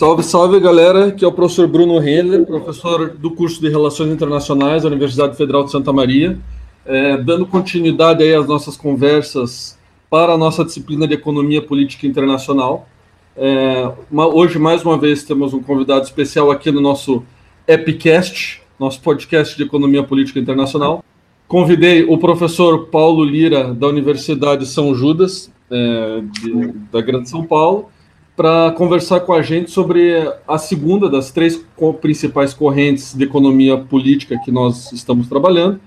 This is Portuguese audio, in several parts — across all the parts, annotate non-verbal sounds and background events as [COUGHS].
Salve, salve, galera. Aqui é o professor Bruno Renner, professor do curso de Relações Internacionais da Universidade Federal de Santa Maria, é, dando continuidade aí às nossas conversas para a nossa disciplina de Economia Política Internacional. É, uma, hoje, mais uma vez, temos um convidado especial aqui no nosso Epicast, nosso podcast de Economia Política Internacional. Convidei o professor Paulo Lira, da Universidade São Judas, é, de, da Grande São Paulo, para conversar com a gente sobre a segunda das três principais correntes de economia política que nós estamos trabalhando.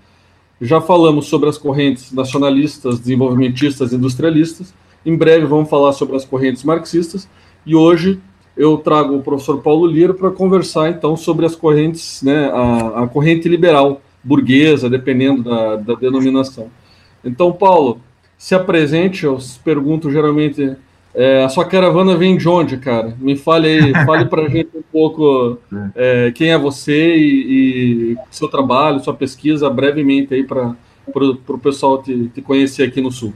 Já falamos sobre as correntes nacionalistas, desenvolvimentistas, industrialistas. Em breve vamos falar sobre as correntes marxistas. E hoje eu trago o professor Paulo Lira para conversar então sobre as correntes, né, a, a corrente liberal, burguesa, dependendo da, da denominação. Então, Paulo, se apresente, eu pergunto geralmente é, a sua caravana vem de onde, cara? Me fale aí, [LAUGHS] fale para a gente um pouco é, quem é você e, e, seu trabalho, sua pesquisa, brevemente aí para o pessoal te, te, conhecer aqui no Sul.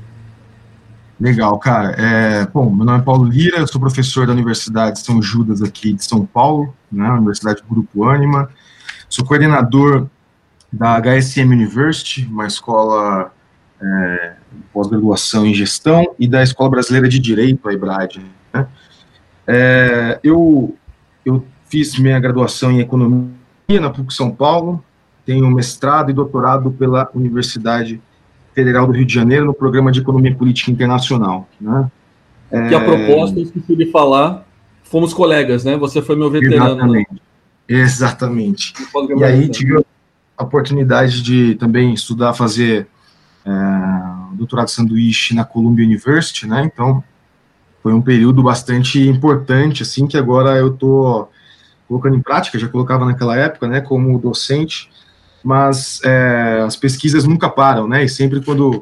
Legal, cara. É, bom, meu nome é Paulo Lira, sou professor da Universidade São Judas aqui de São Paulo, né, Universidade Grupo Anima. Sou coordenador da HSM University, uma escola é, pós-graduação em gestão e da Escola Brasileira de Direito, a EBRAD. Né? É, eu, eu fiz minha graduação em economia na PUC São Paulo, tenho mestrado e doutorado pela Universidade Federal do Rio de Janeiro no programa de Economia Política Internacional. Né? É, que a propósito, esqueci de falar, fomos colegas, né? Você foi meu veterano. Exatamente. Né? Exatamente. E aí tive a oportunidade de também estudar, fazer é, doutorado sanduíche na Columbia University, né? Então foi um período bastante importante, assim, que agora eu tô colocando em prática, já colocava naquela época, né, como docente, mas é, as pesquisas nunca param, né? E sempre quando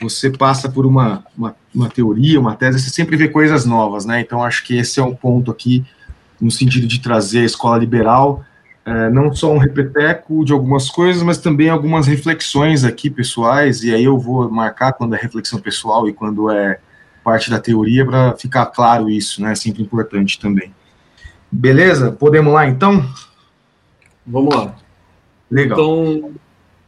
você passa por uma, uma, uma, teoria, uma tese, você sempre vê coisas novas, né? Então acho que esse é um ponto aqui no sentido de trazer a escola liberal é, não só um repeteco de algumas coisas, mas também algumas reflexões aqui pessoais, e aí eu vou marcar quando é reflexão pessoal e quando é parte da teoria, para ficar claro isso, né? É sempre importante também. Beleza? Podemos lá então? Vamos lá. Legal. Então,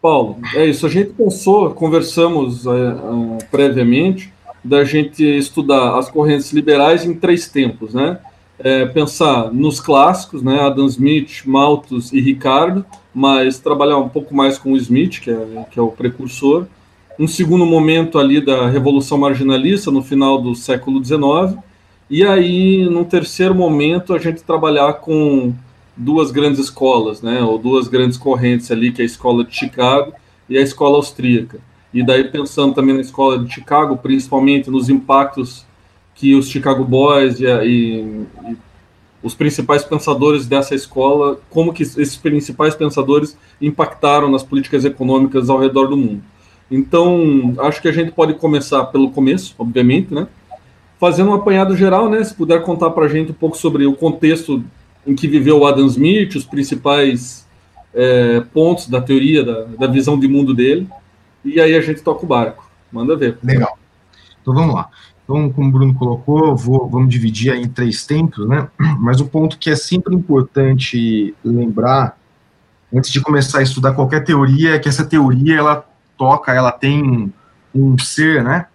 Paulo, é isso. A gente pensou, conversamos uh, uh, previamente, da gente estudar as correntes liberais em três tempos, né? É, pensar nos clássicos, né, Adam Smith, Malthus e Ricardo, mas trabalhar um pouco mais com o Smith, que é, que é o precursor. Um segundo momento ali da Revolução Marginalista, no final do século XIX. E aí, num terceiro momento, a gente trabalhar com duas grandes escolas, né, ou duas grandes correntes ali, que é a Escola de Chicago e a Escola Austríaca. E daí, pensando também na Escola de Chicago, principalmente nos impactos que os Chicago Boys e, e, e, os principais pensadores dessa escola, como que esses principais pensadores impactaram nas políticas econômicas ao redor do mundo. Então, acho que a gente pode começar pelo começo, obviamente, né? Fazendo um apanhado geral, né? Se puder contar para a gente um pouco sobre o contexto em que viveu o Adam Smith, os principais é, pontos da teoria, da, da visão de mundo dele, e aí a gente toca o barco. Manda ver. Legal. Então vamos lá. Então, como o Bruno colocou, vou, vamos dividir em três tempos, né? [CLEARS THROAT] Mas o ponto que é sempre importante lembrar, antes de começar a estudar qualquer teoria, é que essa teoria, ela toca, ela tem um ser, né?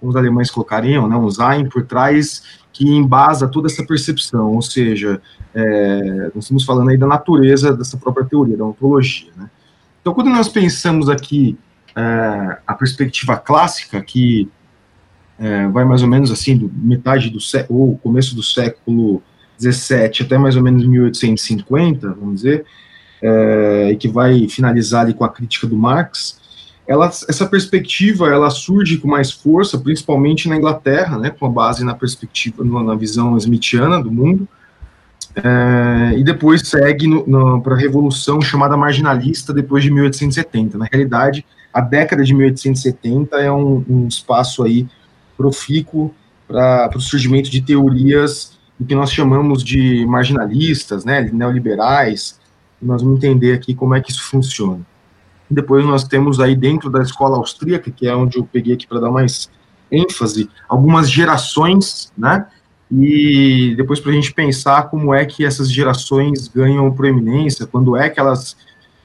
Como os alemães colocariam, né? Um Sein por trás, que embasa toda essa percepção, ou seja, é, nós estamos falando aí da natureza dessa própria teoria, da ontologia, né? Então, quando nós pensamos aqui é, a perspectiva clássica, que é, vai mais ou menos assim, do metade do século, ou começo do século 17 até mais ou menos 1850, vamos dizer, é, e que vai finalizar ali com a crítica do Marx, ela, essa perspectiva ela surge com mais força, principalmente na Inglaterra, né, com a base na perspectiva, na visão smithiana do mundo, é, e depois segue para a revolução chamada marginalista depois de 1870. Na realidade, a década de 1870 é um, um espaço aí profícuo para o surgimento de teorias do que nós chamamos de marginalistas, né, neoliberais, nós vamos entender aqui como é que isso funciona. Depois nós temos aí dentro da escola austríaca, que é onde eu peguei aqui para dar mais ênfase, algumas gerações, né, e depois para a gente pensar como é que essas gerações ganham proeminência, quando é que elas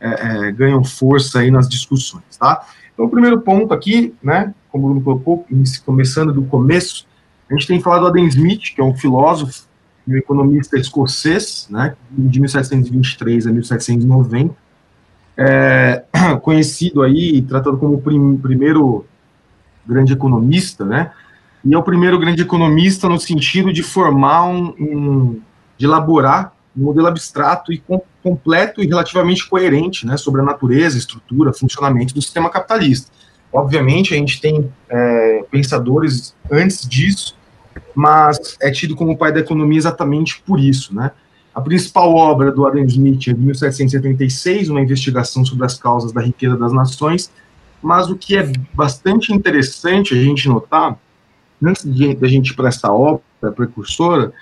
é, é, ganham força aí nas discussões, tá? Então, o primeiro ponto aqui, né, como o Bruno colocou, começando do começo, a gente tem falado do Adam Smith, que é um filósofo e um economista escocês, né, de 1723 a 1790, é, [CLEARS THROAT] conhecido aí, tratado como o prim, primeiro grande economista, né, e é o primeiro grande economista no sentido de formar um, um de elaborar um modelo abstrato e com, completo e relativamente coerente, né, sobre a natureza, estrutura, funcionamento do sistema capitalista. Obviamente, a gente tem é, pensadores antes disso, mas é tido como pai da economia exatamente por isso, né? A principal obra do Adam Smith é de 1776, uma investigação sobre as causas da riqueza das nações, mas o que é bastante interessante a gente notar, antes de a gente ir para essa obra precursora,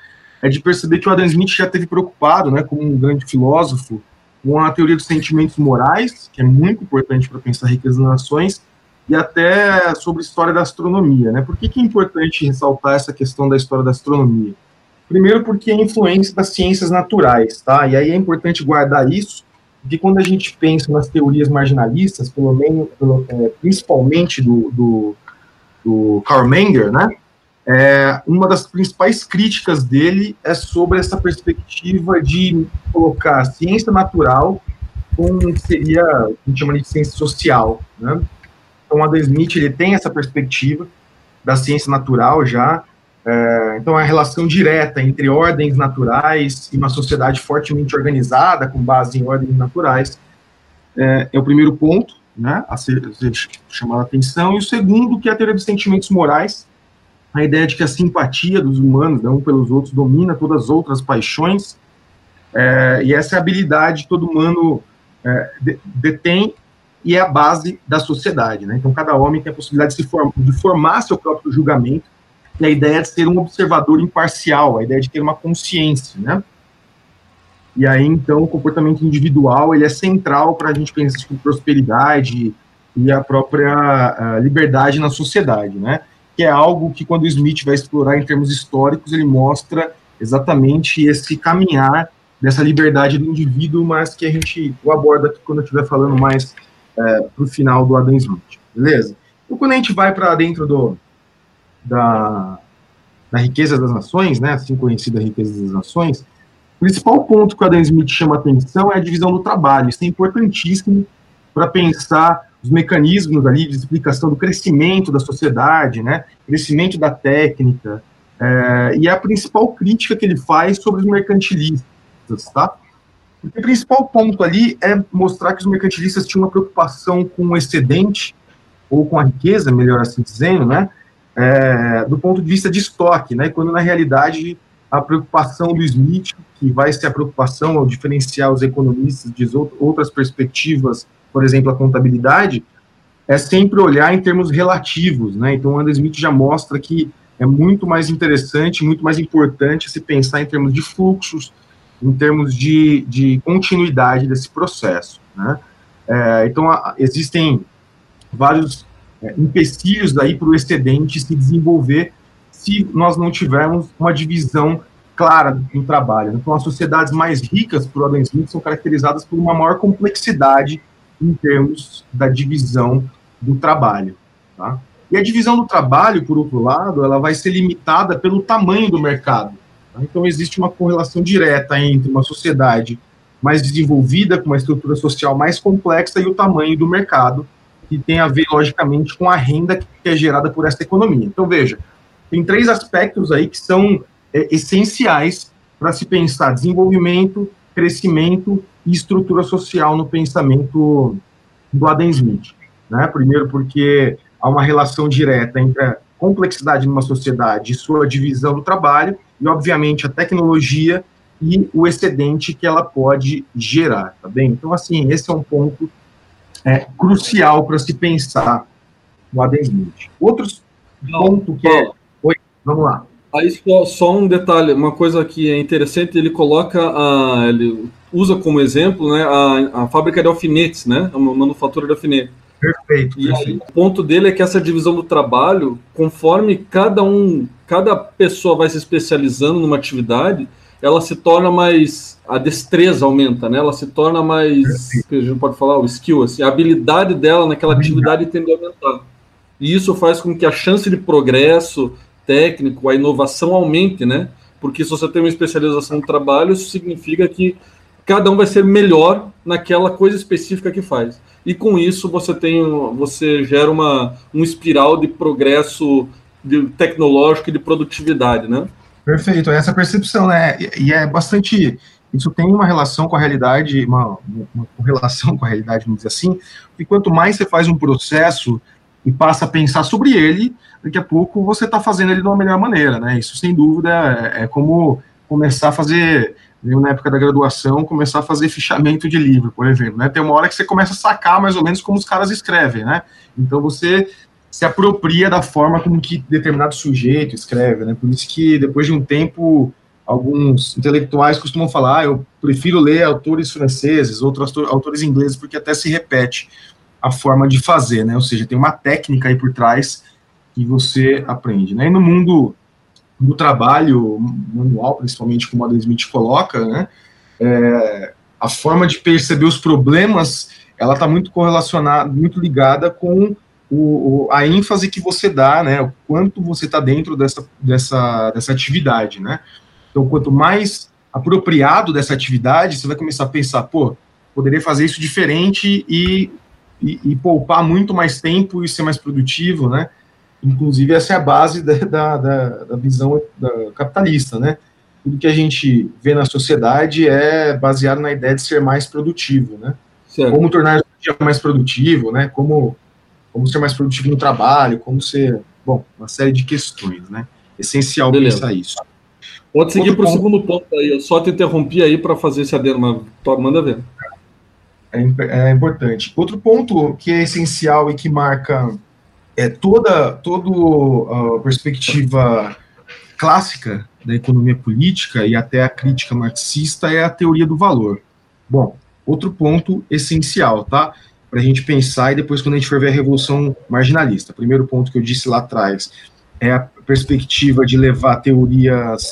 é de perceber que o Adam Smith já teve preocupado, né, como um grande filósofo, com a teoria dos sentimentos morais, que é muito importante para pensar a riqueza das nações, e até sobre história da astronomia. Né? Por que, que é importante ressaltar essa questão da história da astronomia? Primeiro, porque é influência das ciências naturais, tá? E aí é importante guardar isso, porque quando a gente pensa nas teorias marginalistas, pelo menos, pelo, é, principalmente do, do, do Karl Menger, né? É, uma das principais críticas dele é sobre essa perspectiva de colocar ciência natural com seria a gente chama de ciência social, né? Então, o Adam Smith ele tem essa perspectiva da ciência natural já. É, então, a relação direta entre ordens naturais e uma sociedade fortemente organizada, com base em ordens naturais, é, é o primeiro ponto né, a ser, a ser chamado a atenção. E o segundo, que é a teoria dos sentimentos morais, a ideia de que a simpatia dos humanos, né, um pelos outros, domina todas as outras paixões, é, e essa é habilidade todo humano é, detém e é a base da sociedade. Né? Então, cada homem tem a possibilidade de, form de formar seu próprio julgamento, e a ideia de ser um observador imparcial, a ideia de ter uma consciência. Né? E aí, então, o comportamento individual ele é central para a gente pensar em prosperidade e a própria a liberdade na sociedade, né? que é algo que, quando o Smith vai explorar em termos históricos, ele mostra exatamente esse caminhar dessa liberdade do indivíduo, mas que a gente aborda aqui quando eu estiver falando mais é, para o final do Adam Smith, beleza? Então, quando a gente vai para dentro do, da, da riqueza das nações, né, assim conhecida riqueza das nações, o principal ponto que o Adam Smith chama atenção é a divisão do trabalho. Isso é importantíssimo para pensar os mecanismos ali de explicação do crescimento da sociedade, né, crescimento da técnica, é, e é a principal crítica que ele faz sobre os mercantilistas, tá? O principal ponto ali é mostrar que os mercantilistas tinham uma preocupação com o excedente, ou com a riqueza, melhor assim dizendo, né, é, do ponto de vista de estoque, né, quando na realidade a preocupação do Smith, que vai ser a preocupação ao diferenciar os economistas de outras perspectivas, por exemplo, a contabilidade, é sempre olhar em termos relativos, né, então Adam Smith já mostra que é muito mais interessante, muito mais importante se pensar em termos de fluxos, em termos de, de continuidade desse processo. Né? É, então, a, existem vários é, empecilhos para o excedente se desenvolver se nós não tivermos uma divisão clara no trabalho. Então, as sociedades mais ricas, por Adam Smith, são caracterizadas por uma maior complexidade em termos da divisão do trabalho. Tá? E a divisão do trabalho, por outro lado, ela vai ser limitada pelo tamanho do mercado. Então, existe uma correlação direta entre uma sociedade mais desenvolvida, com uma estrutura social mais complexa, e o tamanho do mercado, que tem a ver, logicamente, com a renda que é gerada por essa economia. Então, veja, tem três aspectos aí que são é, essenciais para se pensar desenvolvimento, crescimento e estrutura social no pensamento do Adam Smith. Né? Primeiro, porque há uma relação direta entre a complexidade numa sociedade e sua divisão do trabalho, e, obviamente, a tecnologia e o excedente que ela pode gerar, tá bem? Então, assim, esse é um ponto é, crucial para se pensar no Adam Smith. Outro ponto que é... Oi, vamos lá. Aí só, só, um detalhe, uma coisa que é interessante, ele coloca, a, ele usa como exemplo, né, a, a fábrica de alfinetes, né, a manufatura de alfinete. Perfeito, e perfeito. Aí, o ponto dele é que essa divisão do trabalho, conforme cada um, cada pessoa vai se especializando numa atividade, ela se torna mais a destreza aumenta, né? Ela se torna mais, que a gente pode falar, o skill, assim, a habilidade dela naquela atividade tende a aumentar. E isso faz com que a chance de progresso técnico, a inovação aumente, né? Porque se você tem uma especialização no trabalho, isso significa que cada um vai ser melhor naquela coisa específica que faz. E com isso você tem, você gera uma um espiral de progresso de tecnológico e de produtividade, né? Perfeito, é essa percepção, né? E é bastante isso tem uma relação com a realidade, uma, uma relação com a realidade, vamos dizer assim, e quanto mais você faz um processo e passa a pensar sobre ele, daqui a pouco você está fazendo ele de uma melhor maneira, né? Isso, sem dúvida, é, é como começar a fazer, eu, na época da graduação, começar a fazer fichamento de livro, por exemplo, né? Tem uma hora que você começa a sacar mais ou menos como os caras escrevem, né? Então você se apropria da forma como que determinado sujeito escreve, né? Por isso que depois de um tempo alguns intelectuais costumam falar, ah, eu prefiro ler autores franceses, outros autores ingleses, porque até se repete a forma de fazer, né? Ou seja, tem uma técnica aí por trás que você aprende, né? E no mundo do trabalho manual, principalmente como Adam Smith coloca, né? É, a forma de perceber os problemas, ela está muito correlacionada, muito ligada com o, o, a ênfase que você dá, né? O quanto você está dentro dessa, dessa, dessa atividade, né? Então, quanto mais apropriado dessa atividade, você vai começar a pensar, pô, poderia fazer isso diferente e, e, e poupar muito mais tempo e ser mais produtivo, né? Inclusive, essa é a base da, da, da, visão da capitalista, né? Tudo que a gente vê na sociedade é baseado na ideia de ser mais produtivo, né? Certo. Como tornar o dia mais produtivo, né? Como, como ser mais produtivo no trabalho, como ser... Bom, uma série de questões, né? Essencial Beleza. pensar isso. Pode seguir para o segundo ponto aí. Eu só te interrompi aí para fazer esse adendo, mas manda ver. É, é, importante. Outro ponto que é essencial e que marca é toda toda a perspectiva clássica da economia política e até a crítica marxista é a teoria do valor. Bom, outro ponto essencial, tá? Para a gente pensar e depois quando a gente for ver a revolução marginalista. Primeiro ponto que eu disse lá atrás é a perspectiva de levar teorias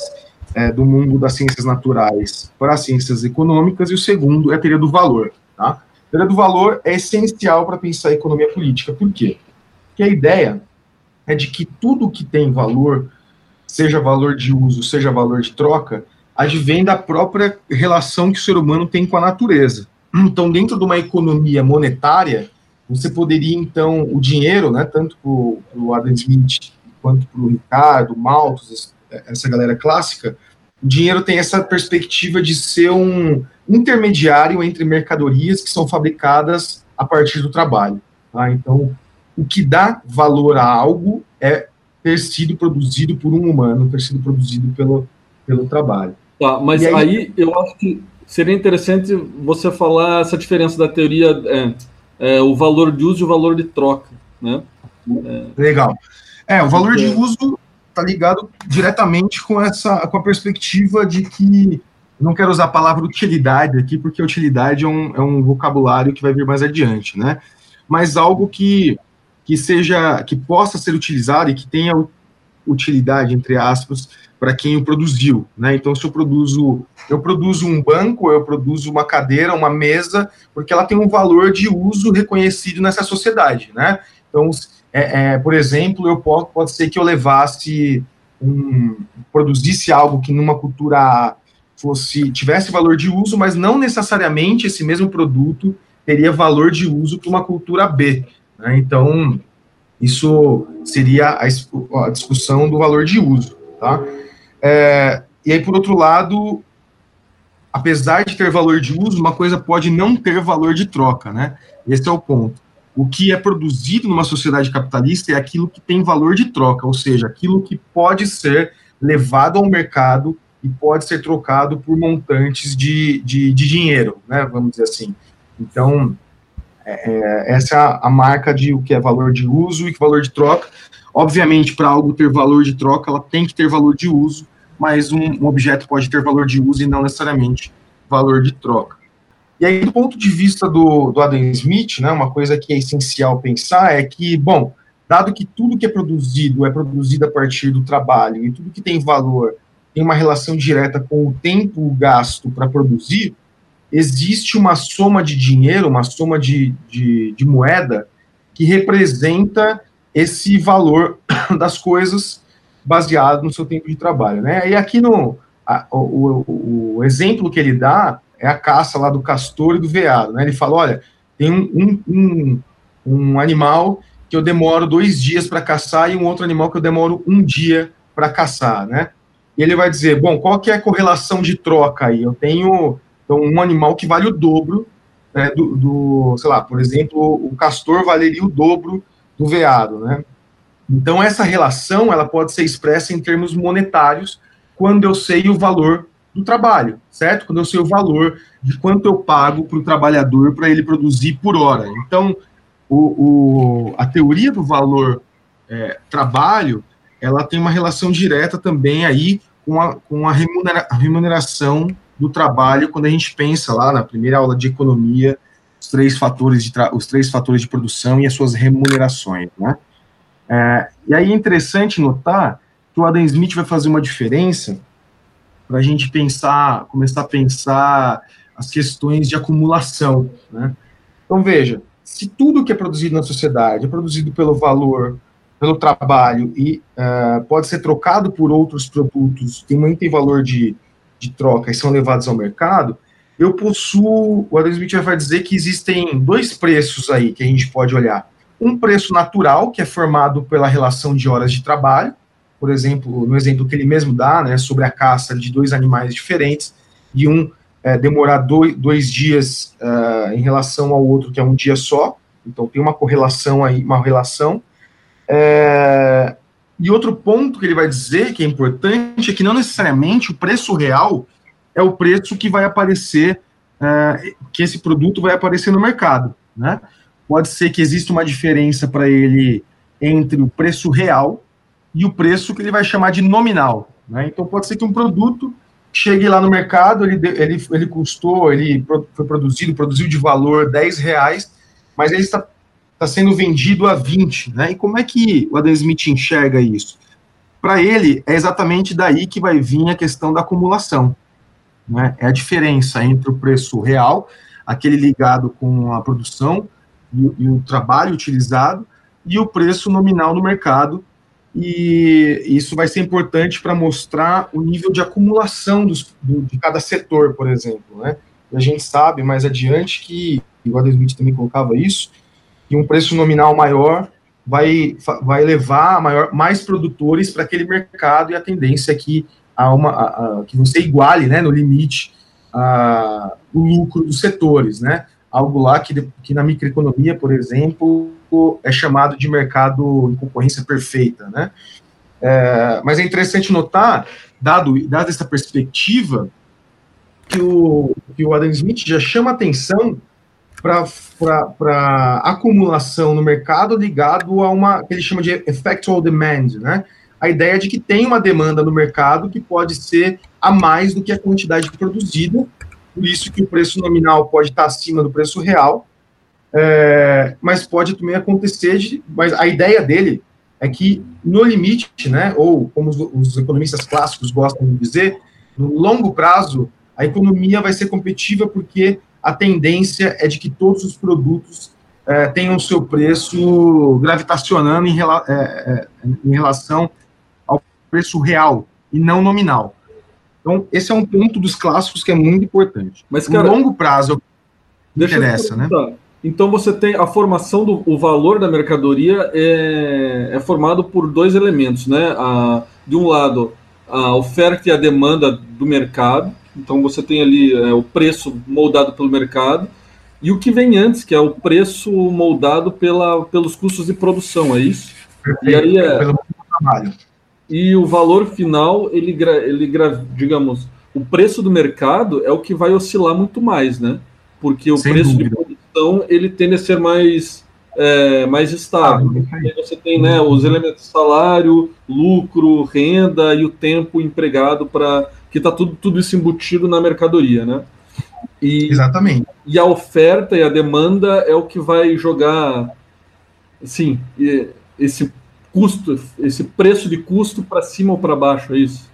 é, do mundo das ciências naturais para as ciências econômicas, e o segundo é a teoria do valor. Tá? A teoria do valor é essencial para pensar a economia política. Por quê? Porque a ideia é de que tudo que tem valor, seja valor de uso, seja valor de troca, advém da própria relação que o ser humano tem com a natureza. Então, dentro de uma economia monetária, você poderia, então, o dinheiro, né, tanto para o Adam Smith quanto para o Ricardo, Malthus, essa galera clássica, o dinheiro tem essa perspectiva de ser um intermediário entre mercadorias que são fabricadas a partir do trabalho. Tá? Então, o que dá valor a algo é ter sido produzido por um humano, ter sido produzido pelo, pelo trabalho. Tá, mas aí, aí, eu acho que seria interessante você falar essa diferença da teoria, é, é, o valor de uso e o valor de troca, né? É, Legal. É, o valor de uso está ligado diretamente com essa com a perspectiva de que não quero usar a palavra utilidade aqui, porque utilidade é um, é um vocabulário que vai vir mais adiante, né? Mas algo que, que seja, que possa ser utilizado e que tenha utilidade, entre aspas, para quem o produziu, né? Então, se eu produzo, eu produzo um banco, eu produzo uma cadeira, uma mesa, porque ela tem um valor de uso reconhecido nessa sociedade, né? Então, é, é, por exemplo, eu posso, pode ser que eu levasse um, produzisse algo que numa cultura fosse tivesse valor de uso, mas não necessariamente esse mesmo produto teria valor de uso para uma cultura B. Né? Então, isso seria a, a, discussão do valor de uso. Tá? É, e aí, por outro lado, apesar de ter valor de uso, uma coisa pode não ter valor de troca. Né? Esse é o ponto o que é produzido numa sociedade capitalista é aquilo que tem valor de troca, ou seja, aquilo que pode ser levado ao mercado e pode ser trocado por montantes de, de, de dinheiro, né, vamos dizer assim. Então, é, essa é a marca de o que é valor de uso e valor de troca. Obviamente, para algo ter valor de troca, ela tem que ter valor de uso, mas um, um objeto pode ter valor de uso e não necessariamente valor de troca. E aí, do ponto de vista do, do Adam Smith, né, uma coisa que é essencial pensar é que, bom, dado que tudo que é produzido é produzido a partir do trabalho e tudo que tem valor tem uma relação direta com o tempo gasto para produzir, existe uma soma de dinheiro, uma soma de, de, de moeda que representa esse valor [COUGHS] das coisas baseado no seu tempo de trabalho, né? E aqui no a, o, o, exemplo que ele dá é a caça lá do castor e do veado, né? Ele fala, olha, tem um, um, um animal que eu demoro dois dias para caçar e um outro animal que eu demoro um dia para caçar, né? E ele vai dizer, bom, qual que é a correlação de troca aí? Eu tenho então, um animal que vale o dobro né, do, do, sei lá, por exemplo, o castor valeria o dobro do veado, né? Então, essa relação, ela pode ser expressa em termos monetários quando eu sei o valor do trabalho, certo? Quando eu sei o valor de quanto eu pago para o trabalhador para ele produzir por hora. Então, o, o, a teoria do valor é, trabalho, ela tem uma relação direta também aí com a, com a remunera, remuneração do trabalho quando a gente pensa lá na primeira aula de economia os três fatores de os três fatores de produção e as suas remunerações, né? É, e aí é interessante notar que o Adam Smith vai fazer uma diferença para a gente pensar, começar a pensar as questões de acumulação, né? Então veja, se tudo que é produzido na sociedade é produzido pelo valor, pelo trabalho e uh, pode ser trocado por outros produtos tem valor de de troca e são levados ao mercado, eu possuo, o Adam Smith vai dizer que existem dois preços aí que a gente pode olhar. Um preço natural, que é formado pela relação de horas de trabalho, por exemplo, no exemplo que ele mesmo dá, né, sobre a caça de dois animais diferentes, e um é, demorar dois, dois dias uh, em relação ao outro, que é um dia só, então tem uma correlação aí, uma relação. É, e outro ponto que ele vai dizer que é importante é que não necessariamente o preço real é o preço que vai aparecer, é, que esse produto vai aparecer no mercado. Né? Pode ser que exista uma diferença para ele entre o preço real e o preço que ele vai chamar de nominal. Né? Então pode ser que um produto chegue lá no mercado, ele, ele, ele custou, ele foi produzido, produziu de valor 10 reais, mas ele está está sendo vendido a 20, né? E como é que o Adam Smith enxerga isso? Para ele, é exatamente daí que vai vir a questão da acumulação. Né? É a diferença entre o preço real, aquele ligado com a produção e, e o trabalho utilizado, e o preço nominal no mercado, e isso vai ser importante para mostrar o nível de acumulação dos, do, de cada setor, por exemplo, né? E a gente sabe mais adiante que, o Adam Smith também colocava isso, que um preço nominal maior vai, vai levar maior, mais produtores para aquele mercado e a tendência é que, a uma, a, a, que você iguale, né, no limite, a, o lucro dos setores, né? Algo lá que, que na microeconomia, por exemplo, é chamado de mercado em concorrência perfeita, né? É, mas é interessante notar, dado, dado essa perspectiva, que o, que o Adam Smith já chama atenção para acumulação no mercado ligado a uma que ele chama de effectual demand, né? A ideia de que tem uma demanda no mercado que pode ser a mais do que a quantidade produzida, por isso que o preço nominal pode estar acima do preço real, é, mas pode também acontecer de, mas a ideia dele é que no limite, né, ou como os, os economistas clássicos gostam de dizer, no longo prazo a economia vai ser competitiva porque a tendência é de que todos os produtos é, tenham seu preço gravitacionando em, rela é, é, em, relação ao preço real e não nominal. Então, esse é um ponto dos clássicos que é muito importante. Mas, cara, no longo prazo, interessa, né? Então, você tem a formação do o valor da mercadoria é, é formado por dois elementos, né? A, de um lado, a oferta e a demanda do mercado, então você tem ali é, o preço moldado pelo mercado e o que vem antes, que é o preço moldado pela, pelos custos de produção, é isso? Perfeito, e aí é, pelo trabalho. E o valor final, ele, ele, digamos, o preço do mercado é o que vai oscilar muito mais, né? Porque o Sem preço dúvida. de produção, ele tende a ser mais, é, mais estável. Ah, aí você tem né, os elementos salário, lucro, renda e o tempo empregado para que está tudo, tudo isso embutido na mercadoria, né? E, Exatamente. E a oferta e a demanda é o que vai jogar, assim, esse custo, esse preço de custo para cima ou para baixo, é isso?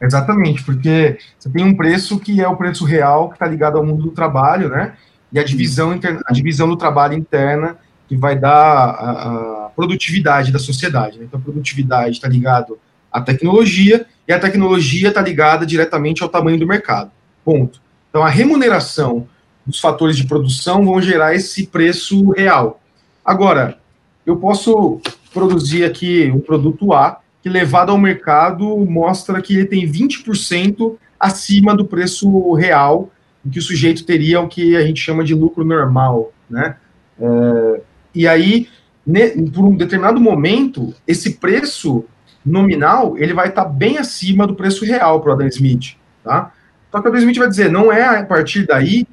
Exatamente, porque você tem um preço que é o preço real, que está ligado ao mundo do trabalho, né? E a divisão, interna, a divisão do trabalho interna, que vai dar a, a produtividade da sociedade. Né? Então, a produtividade está ligado à tecnologia, e a tecnologia está ligada diretamente ao tamanho do mercado. Ponto. Então, a remuneração dos fatores de produção vão gerar esse preço real. Agora, eu posso produzir aqui um produto A, que levado ao mercado mostra que ele tem 20% acima do preço real que o sujeito teria o que a gente chama de lucro normal, né? É, e aí, ne, por um determinado momento, esse preço nominal ele vai estar tá bem acima do preço real para o Adam Smith, tá? Só que o Adam Smith vai dizer, não é a partir daí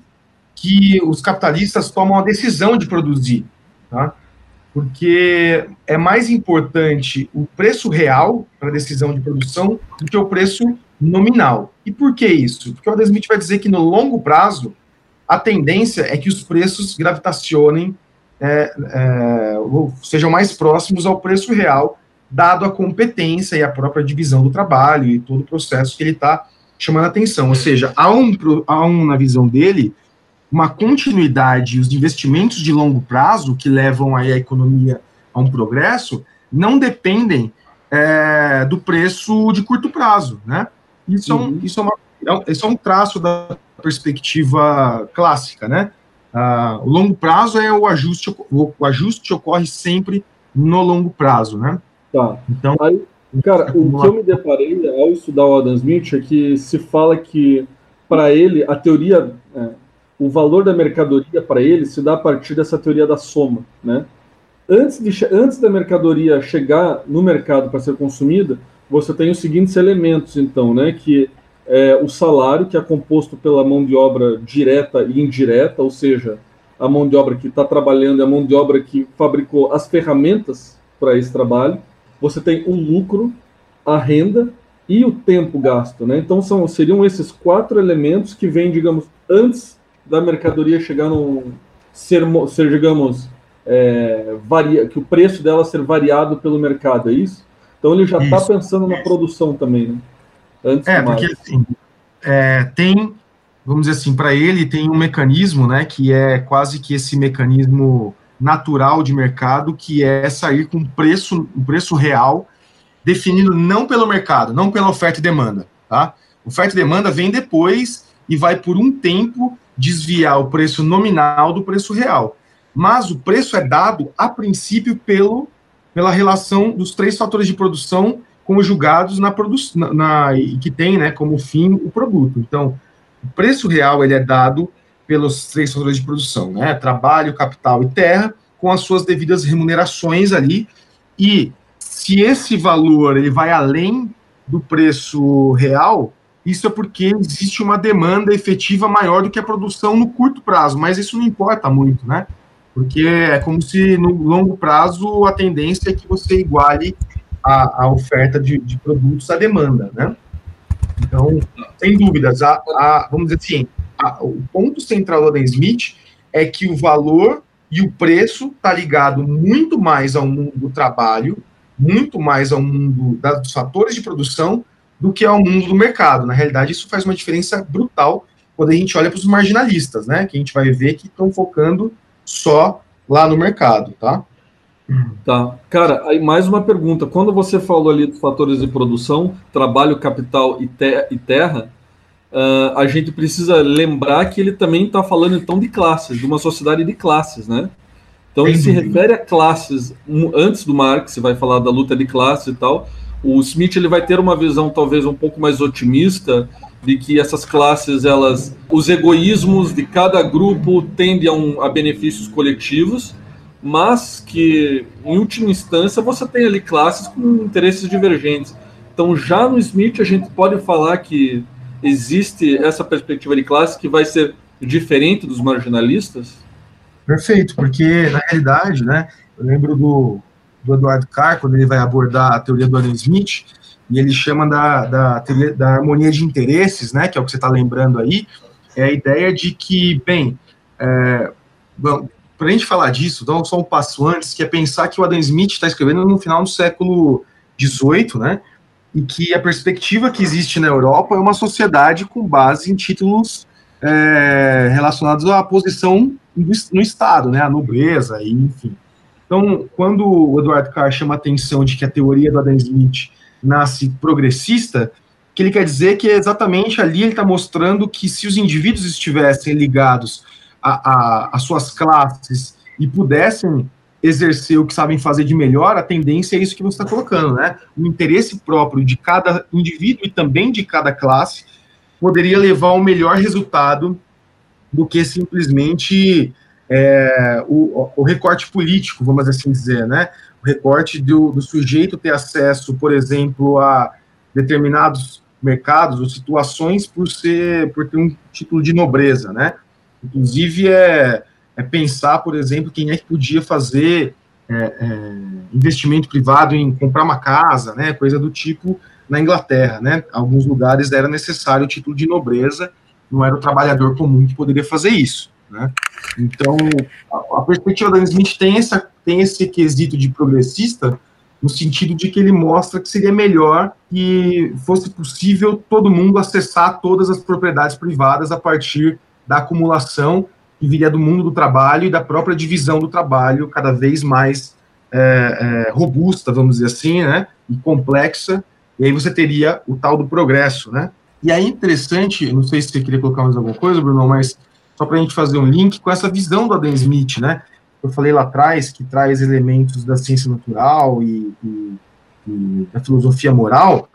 que os capitalistas tomam a decisão de produzir, tá? porque é mais importante o preço real para a decisão de produção do que o preço nominal. E por que isso? Porque o Adam Smith vai dizer que no longo prazo a tendência é que os preços gravitacionem, é, é, sejam mais próximos ao preço real, dado a competência e a própria divisão do trabalho e todo o processo que ele está chamando a atenção. Ou seja, há um, há um, na visão dele, uma continuidade, os investimentos de longo prazo que levam aí a economia a um progresso, não dependem é, do preço de curto prazo, né? Isso, é, um, uhum. isso, é, uma, é isso é um traço da perspectiva clássica, né? Ah, o longo prazo é o ajuste, o, o, ajuste ocorre sempre no longo prazo, né? Tá. Então, aí, cara, o que eu me deparei ao estudar o Adam Smith é que se fala que para ele a teoria é, o valor da mercadoria para ele se dá a partir dessa teoria da soma, né? Antes, de, antes da mercadoria chegar no mercado para ser consumida, você tem os seguintes elementos, então, né? Que é o salário, que é composto pela mão de obra direta e indireta, ou seja, a mão de obra que está trabalhando, a mão de obra que fabricou as ferramentas para esse trabalho. Você tem o lucro, a renda e o tempo gasto, né? Então são, seriam esses quatro elementos que vêm, digamos, antes da mercadoria chegar no ser, ser digamos, é, varia, que o preço dela ser variado pelo mercado, é isso? Então ele já está pensando na produção também, né? Antes é, porque assim, é, tem, vamos dizer assim, para ele tem um mecanismo, né, que é quase que esse mecanismo natural de mercado, que é sair com preço, um preço real definido não pelo mercado, não pela oferta e demanda, tá? Oferta e demanda vem depois e vai por um tempo desviar o preço nominal do preço real. Mas o preço é dado, a princípio, pelo, pela relação dos três fatores de produção conjugados na produção, na, que tem né, como fim o produto. Então, o preço real ele é dado pelos três fatores de produção, né? Trabalho, capital e terra, com as suas devidas remunerações ali. E se esse valor ele vai além do preço real, isso é porque existe uma demanda efetiva maior do que a produção no curto prazo, mas isso não importa muito, né? Porque é como se no longo prazo a tendência é que você iguale a, a oferta de, de, produtos à demanda, né? Então, sem dúvidas, a, a vamos dizer assim, a, o ponto central do Adam Smith é que o valor e o preço está ligado muito mais ao mundo do trabalho, muito mais ao mundo dos fatores de produção do que ao mundo do mercado. Na realidade, isso faz uma diferença brutal quando a gente olha para os marginalistas, né? Que a gente vai ver que estão focando só lá no mercado, tá? Tá. Cara, aí mais uma pergunta. Quando você falou ali dos fatores de produção, trabalho, capital e, te e terra, uh, a gente precisa lembrar que ele também está falando então de classes, de uma sociedade de classes, né? Então ele se refere a classes antes do Marx, vai falar da luta de classes e tal, o Smith ele vai ter uma visão talvez um pouco mais otimista de que essas classes, elas, os egoísmos de cada grupo tendem a, um, a benefícios coletivos, mas que em última instância você tem ali classes com interesses divergentes. Então já no Smith a gente pode falar que existe essa perspectiva de classe que vai ser diferente dos marginalistas? Perfeito, porque na realidade, né, eu lembro do do Eduardo Carr, quando ele vai abordar a teoria do Adam Smith, e ele chama da, da, da harmonia de interesses, né, que é o que você está lembrando aí, é a ideia de que, bem, é, para a gente falar disso, então só um passo antes, que é pensar que o Adam Smith está escrevendo no final do século XVIII, né? E que a perspectiva que existe na Europa é uma sociedade com base em títulos é, relacionados à posição no Estado, né? A nobreza, enfim. Então, quando o Eduardo Carr chama a atenção de que a teoria do Adam Smith nasce progressista, que ele quer dizer que exatamente ali ele está mostrando que se os indivíduos estivessem ligados às suas classes e pudessem exercer o que sabem fazer de melhor, a tendência é isso que você está colocando, né? O interesse próprio de cada indivíduo e também de cada classe poderia levar ao melhor resultado do que simplesmente é, o, o, recorte político, vamos assim dizer, né? O recorte do, do sujeito ter acesso, por exemplo, a determinados mercados ou situações por ser por ter um título de nobreza, né? Inclusive é, é pensar, por exemplo, quem é que podia fazer é, é, investimento privado em comprar uma casa, né? Coisa do tipo na Inglaterra, né? Alguns lugares era necessário o título de nobreza, não era o trabalhador comum que poderia fazer isso. Né? Então, a, a perspectiva da Smith tem, essa, tem esse quesito de progressista, no sentido de que ele mostra que seria melhor que fosse possível todo mundo acessar todas as propriedades privadas a partir da acumulação que viria do mundo do trabalho e da própria divisão do trabalho cada vez mais é, é, robusta, vamos dizer assim, né, e complexa, e aí você teria o tal do progresso, né. E aí interessante, não sei se você queria colocar mais alguma coisa, Bruno, mas só para a gente fazer um link com essa visão do Adam Smith, né? Eu falei lá atrás que traz elementos da ciência natural e, e, e da filosofia moral.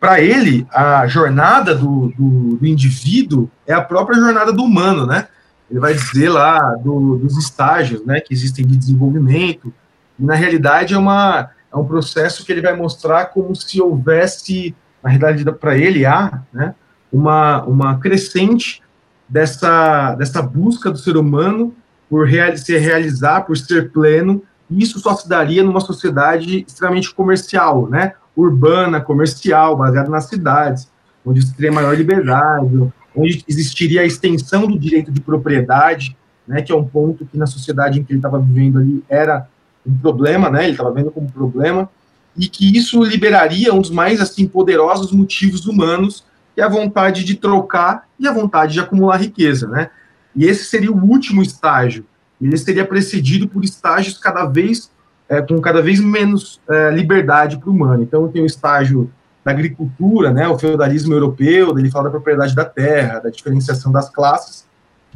Para ele, a jornada do, do, do, indivíduo é a própria jornada do humano, né? Ele vai dizer lá do, dos estágios, né, que existem de desenvolvimento. E, na realidade, é, uma, é um processo que ele vai mostrar como se houvesse, na realidade, para ele há, né, uma, uma crescente dessa, dessa busca do ser humano por real, se realizar, por ser pleno, e isso só se daria numa sociedade extremamente comercial, né? Urbana, comercial, baseada nas cidades, onde você teria maior liberdade, onde existiria a extensão do direito de propriedade, né? Que é um ponto que na sociedade em que ele estava vivendo ali era um problema, né? Ele estava vendo como problema e que isso liberaria um dos mais assim poderosos motivos humanos e a vontade de trocar e a vontade de acumular riqueza, né? E esse seria o último estágio. Ele seria precedido por estágios cada vez é, com cada vez menos é, liberdade para o humano. Então tem o estágio da agricultura, né, o feudalismo europeu, ele fala da propriedade da terra, da diferenciação das classes,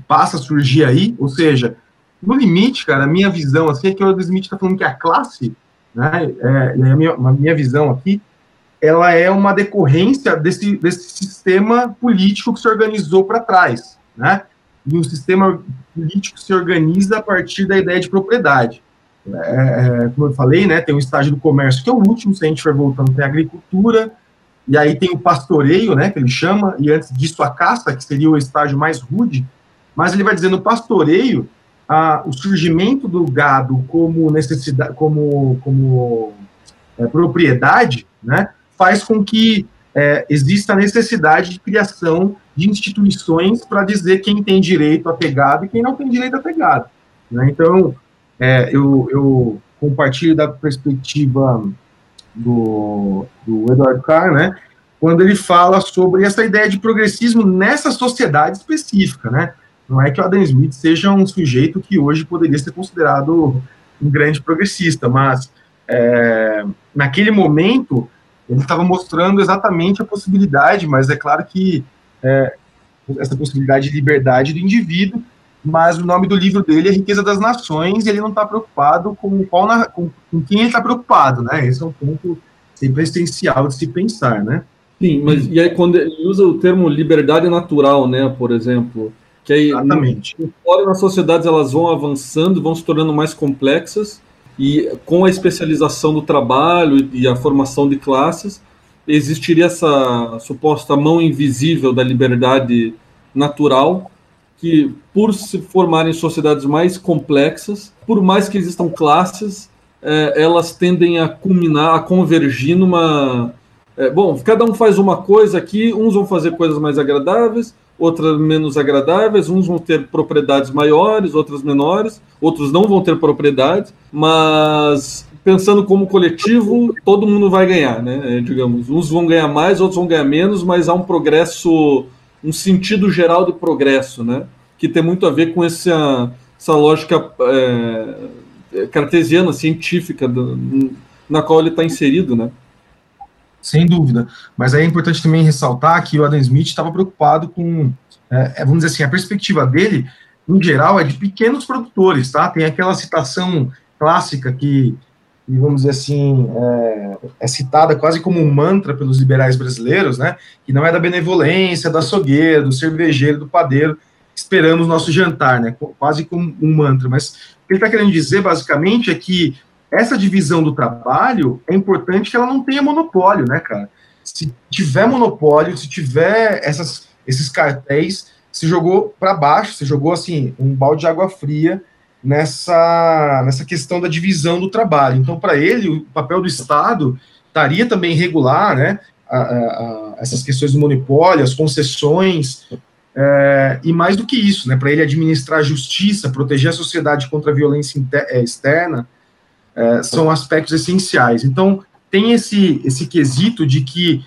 passa a surgir aí, ou seja, no limite, cara, a minha visão assim é que o Smith está falando que a classe, né, é, a minha, a minha visão aqui ela é uma decorrência desse, desse sistema político que se organizou para trás, né? E o sistema político se organiza a partir da ideia de propriedade. É, é, como eu falei, né, tem o estágio do comércio, que é o último, se a gente for voltando, tem a agricultura, e aí tem o pastoreio, né, que ele chama, e antes disso a caça, que seria o estágio mais rude, mas ele vai dizer no pastoreio, o surgimento do gado como necessidade, como, como é, propriedade, né, faz com que é, exista a necessidade de criação de instituições para dizer quem tem direito a ter gado e quem não tem direito a ter gado. Né? Então, é, eu, eu, compartilho da perspectiva do, do Edward Carr, né, quando ele fala sobre essa ideia de progressismo nessa sociedade específica, né? Não é que o Adam Smith seja um sujeito que hoje poderia ser considerado um grande progressista, mas é, naquele momento ele estava mostrando exatamente a possibilidade, mas é claro que é, essa possibilidade de liberdade do indivíduo, mas o nome do livro dele é Riqueza das Nações, e ele não está preocupado com, qual com, com, quem ele está preocupado, né? Esse é um ponto sempre essencial de se pensar, né? Sim, mas e aí quando ele usa o termo liberdade natural, né, por exemplo, que aí Exatamente. fora nas sociedades elas vão avançando, vão se tornando mais complexas, e com a especialização do trabalho e a formação de classes, existiria essa suposta mão invisível da liberdade natural, que por se formarem sociedades mais complexas, por mais que existam classes, é, elas tendem a culminar, a convergir numa. É, bom, cada um faz uma coisa aqui, uns vão fazer coisas mais agradáveis, outras menos agradáveis, uns vão ter propriedades maiores, outras menores, outros não vão ter propriedades, mas pensando como coletivo, todo mundo vai ganhar, né? É, digamos, uns vão ganhar mais, outros vão ganhar menos, mas há um progresso, um sentido geral de progresso, né? Que tem muito a ver com essa, essa lógica é, cartesiana, científica, do, na qual ele está inserido, né? Sem dúvida. Mas aí é importante também ressaltar que o Adam Smith estava preocupado com, é, é, vamos dizer assim, a perspectiva dele, em geral, é de pequenos produtores, tá? Tem aquela citação clássica que, vamos dizer assim, é, é, citada quase como um mantra pelos liberais brasileiros, né? Que não é da benevolência, da açougueira, do cervejeiro, do padeiro, esperamos nosso jantar, né? Quase como um mantra. Mas o que ele está querendo dizer, basicamente, é que essa divisão do trabalho é importante que ela não tenha monopólio, né, cara? Se tiver monopólio, se tiver essas, esses cartéis, se jogou para baixo, se jogou assim um balde de água fria nessa nessa questão da divisão do trabalho. Então, para ele, o papel do Estado estaria também regular, né, a, a, a, essas questões do monopólio, as concessões, é, e mais do que isso, né, para ele administrar a justiça, proteger a sociedade contra a violência é, externa, é, são aspectos essenciais. Então, tem esse, esse quesito de que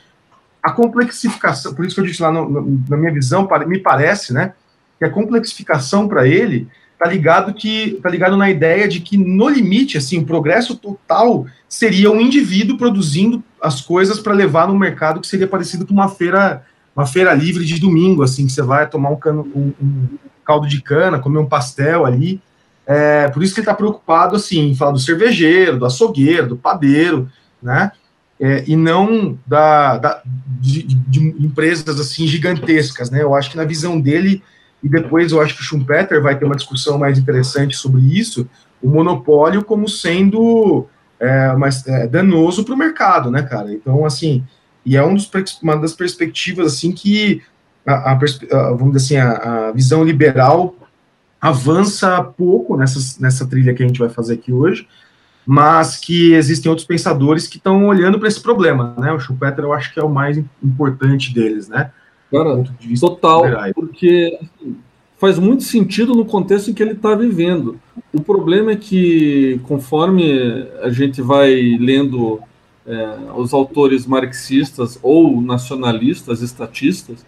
a complexificação, por isso que eu disse lá no, no, na minha visão, me parece, né, que a complexificação para ele está ligado que tá ligado na ideia de que no limite, assim, o progresso total seria um indivíduo produzindo as coisas para levar no mercado que seria parecido com uma feira, uma feira livre de domingo, assim, que você vai tomar um, cano, um, um caldo de cana, comer um pastel ali, é, por isso que ele está preocupado, assim, em falar do cervejeiro, do açougueiro, do padeiro, né? É, e não da, da de, de, empresas, assim, gigantescas, né? Eu acho que na visão dele, e depois eu acho que Schumpeter vai ter uma discussão mais interessante sobre isso, o monopólio como sendo é, mais, é, danoso para o mercado, né, cara? Então, assim, e é um dos, uma das perspectivas, assim, que a, a, a vamos dizer assim, a, a visão liberal avança pouco nessa, nessa trilha que a gente vai fazer aqui hoje, mas que existem outros pensadores que estão olhando para esse problema, né? O Schumpeter eu acho que é o mais importante deles, né? Cara, total, porque assim, faz muito sentido no contexto em que ele está vivendo. O problema é que, conforme a gente vai lendo é, os autores marxistas ou nacionalistas, estatistas,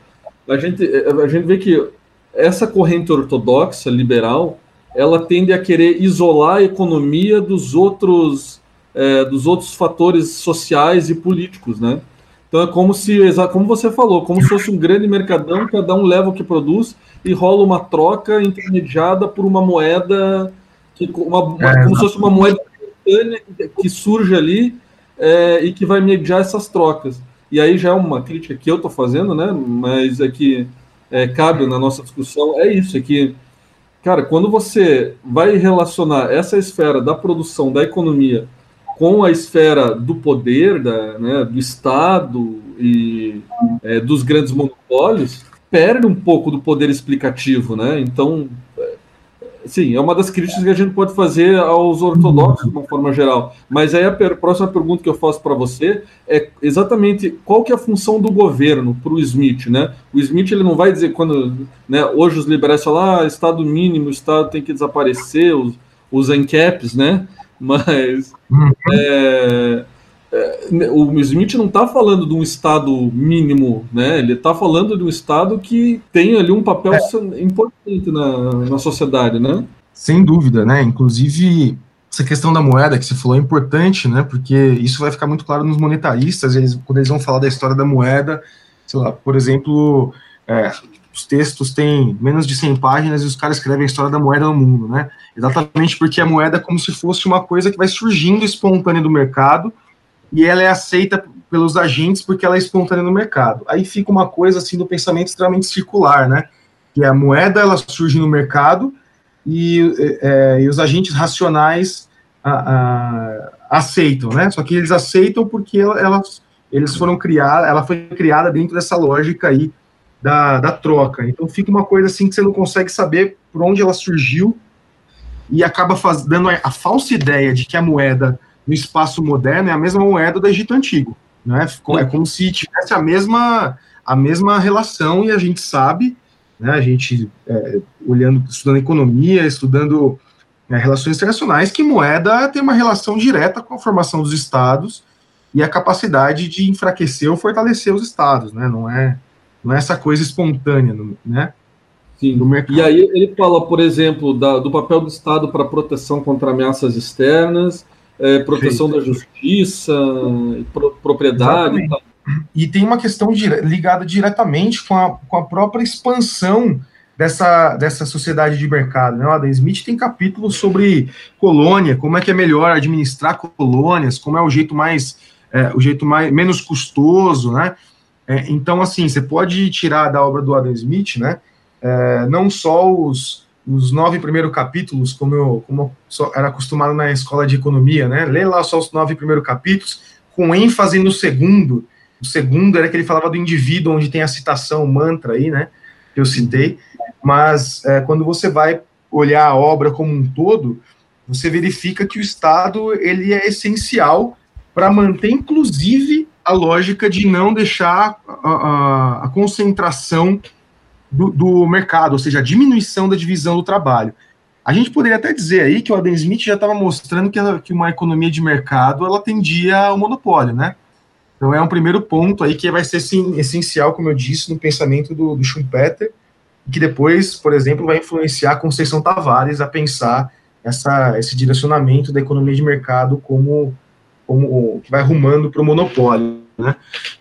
a gente, a gente vê que essa corrente ortodoxa liberal ela tende a querer isolar a economia dos outros é, dos outros fatores sociais e políticos, né? Então é como se, como você falou, como se fosse um grande mercadão, cada um leva o que produz e rola uma troca intermediada por uma moeda que uma, uma é, como se fosse uma moeda que surge ali é, e que vai mediar essas trocas. E aí já é uma crítica que eu estou fazendo, né? Mas é que é, cabe na nossa discussão é isso, é que, cara, quando você vai relacionar essa esfera da produção, da economia, com a esfera do poder, da, né, do Estado e é, dos grandes monopólios, perde um pouco do poder explicativo, né? Então, Sim, é uma das críticas que a gente pode fazer aos ortodoxos de uma forma geral. Mas aí a per próxima pergunta que eu faço para você é exatamente qual que é a função do governo para o Smith, né? O Smith ele não vai dizer quando, né? Hoje os liberais falam, ah, Estado mínimo, o Estado tem que desaparecer, os, os ANCAPs, né? Mas uhum. é, é, o Smith não está falando de um Estado mínimo, né? Ele está falando de um Estado que tem ali um papel é. importante na, na sociedade, né? Sem dúvida, né? Inclusive, essa questão da moeda que você falou é importante, né? Porque isso vai ficar muito claro nos monetaristas, eles, quando eles vão falar da história da moeda, sei lá, por exemplo, é, os textos têm menos de 100 páginas e os caras escrevem a história da moeda no mundo, né? Exatamente porque a moeda é como se fosse uma coisa que vai surgindo espontânea do mercado e ela é aceita pelos agentes porque ela é espontânea no mercado. Aí fica uma coisa assim do pensamento extremamente circular, né? Que a moeda ela surge no mercado e, é, e os agentes racionais a, a, aceitam, né? Só que eles aceitam porque elas, eles foram criar, ela foi criada dentro dessa lógica aí da, da troca. Então fica uma coisa assim que você não consegue saber por onde ela surgiu e acaba faz, dando a, a falsa ideia de que a moeda no espaço moderno é a mesma moeda do Egito Antigo. Né? É como se tivesse a mesma, a mesma relação, e a gente sabe né, a gente é, olhando, estudando economia, estudando é, relações internacionais, que moeda tem uma relação direta com a formação dos estados e a capacidade de enfraquecer ou fortalecer os estados, né? Não é, não é essa coisa espontânea, né? Sim. E aí ele fala, por exemplo, da, do papel do Estado para proteção contra ameaças externas, é, proteção da justiça, pro, propriedade. E, e tem uma questão dire ligada diretamente com a, com a própria expansão dessa, dessa sociedade de mercado. Né? O Adam Smith tem capítulos sobre colônia, como é que é melhor administrar colônias, como é o jeito mais é, o jeito mais menos custoso, né? É, então, assim, você pode tirar da obra do Adam Smith, né? É, não só os, os nove primeiros capítulos, como eu como era acostumado na escola de economia, né? Lê lá só os nove primeiros capítulos, com ênfase no segundo. O segundo era que ele falava do indivíduo, onde tem a citação, o mantra aí, né? Que eu citei. Mas é, quando você vai olhar a obra como um todo, você verifica que o Estado ele é essencial para manter, inclusive, a lógica de não deixar a, a, a concentração do, do, mercado, ou seja, a diminuição da divisão do trabalho. A gente poderia até dizer aí que o Adam Smith já estava mostrando que, que uma economia de mercado ela tendia ao monopólio, né? Então é um primeiro ponto aí que vai ser sim, essencial, como eu disse, no pensamento do, do Schumpeter, que depois, por exemplo, vai influenciar a Conceição Tavares a pensar essa, esse direcionamento da economia de mercado como como que vai rumando para o monopólio. Né?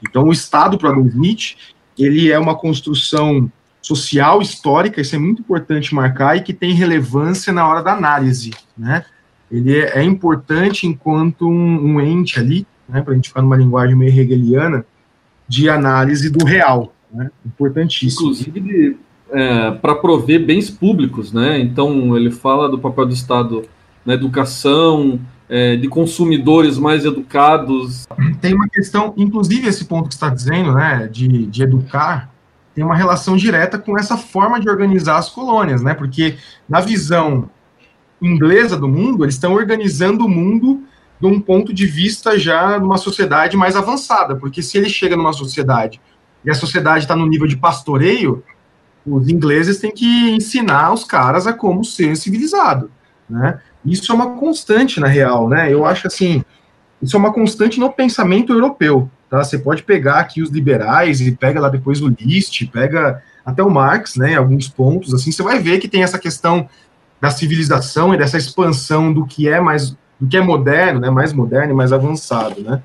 Então, o Estado, para Adam Smith, ele é uma construção social, histórica, isso é muito importante marcar, e que tem relevância na hora da análise. Né? Ele é, é importante enquanto um, um ente ali, né, para a gente ficar numa linguagem meio hegeliana, de análise do real. Né? Importantíssimo. Inclusive, é, para prover bens públicos, né? Então, ele fala do papel do Estado na educação, é, de consumidores mais educados. Tem uma questão, inclusive esse ponto que está dizendo, né, de, de educar, tem uma relação direta com essa forma de organizar as colônias, né, porque na visão inglesa do mundo, eles estão organizando o mundo de um ponto de vista já numa sociedade mais avançada, porque se ele chega numa sociedade e a sociedade está no nível de pastoreio, os ingleses têm que ensinar os caras a como ser civilizado, né? Isso é uma constante na real, né? Eu acho assim, isso é uma constante no pensamento europeu, tá? Você pode pegar aqui os liberais e pega lá depois o List, pega até o Marx, né, alguns pontos, assim, você vai ver que tem essa questão da civilização e dessa expansão do que é mais, do que é moderno, né, mais moderno e mais avançado, né?